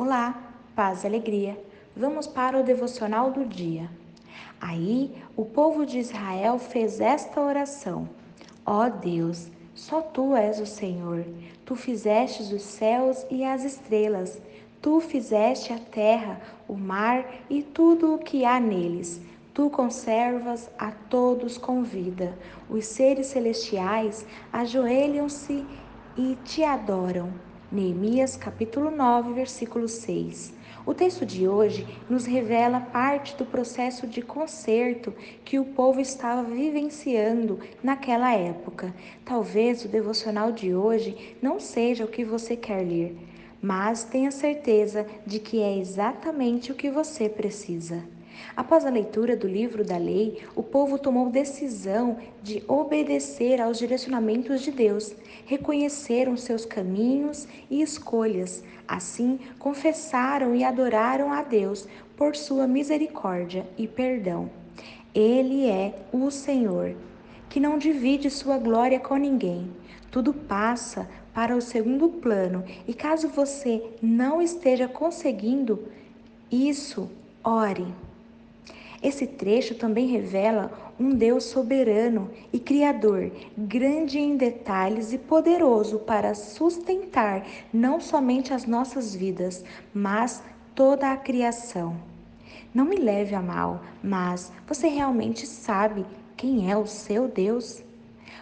Olá, paz e alegria. Vamos para o devocional do dia. Aí o povo de Israel fez esta oração: Ó oh Deus, só tu és o Senhor. Tu fizestes os céus e as estrelas. Tu fizeste a terra, o mar e tudo o que há neles. Tu conservas a todos com vida. Os seres celestiais ajoelham-se e te adoram. Neemias capítulo 9, versículo 6. O texto de hoje nos revela parte do processo de conserto que o povo estava vivenciando naquela época. Talvez o devocional de hoje não seja o que você quer ler, mas tenha certeza de que é exatamente o que você precisa. Após a leitura do livro da lei, o povo tomou decisão de obedecer aos direcionamentos de Deus, reconheceram seus caminhos e escolhas, assim confessaram e adoraram a Deus por sua misericórdia e perdão. Ele é o Senhor, que não divide sua glória com ninguém. Tudo passa para o segundo plano e caso você não esteja conseguindo isso, ore. Esse trecho também revela um Deus soberano e criador, grande em detalhes e poderoso para sustentar não somente as nossas vidas, mas toda a criação. Não me leve a mal, mas você realmente sabe quem é o seu Deus?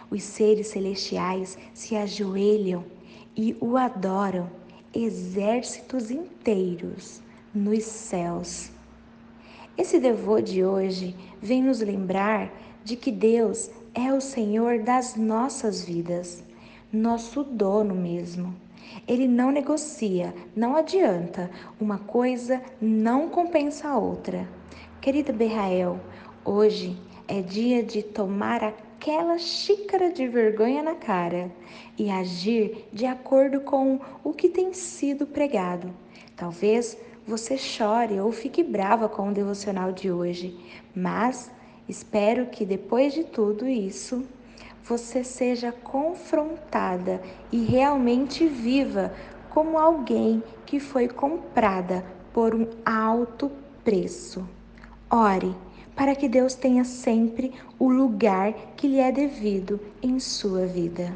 Os seres celestiais se ajoelham e o adoram, exércitos inteiros nos céus. Esse devô de hoje vem nos lembrar de que Deus é o Senhor das nossas vidas, nosso dono mesmo. Ele não negocia, não adianta, uma coisa não compensa a outra. Querida Berrael, hoje é dia de tomar aquela xícara de vergonha na cara e agir de acordo com o que tem sido pregado. Talvez você chore ou fique brava com o devocional de hoje, mas espero que depois de tudo isso, você seja confrontada e realmente viva como alguém que foi comprada por um alto preço. Ore para que Deus tenha sempre o lugar que lhe é devido em sua vida.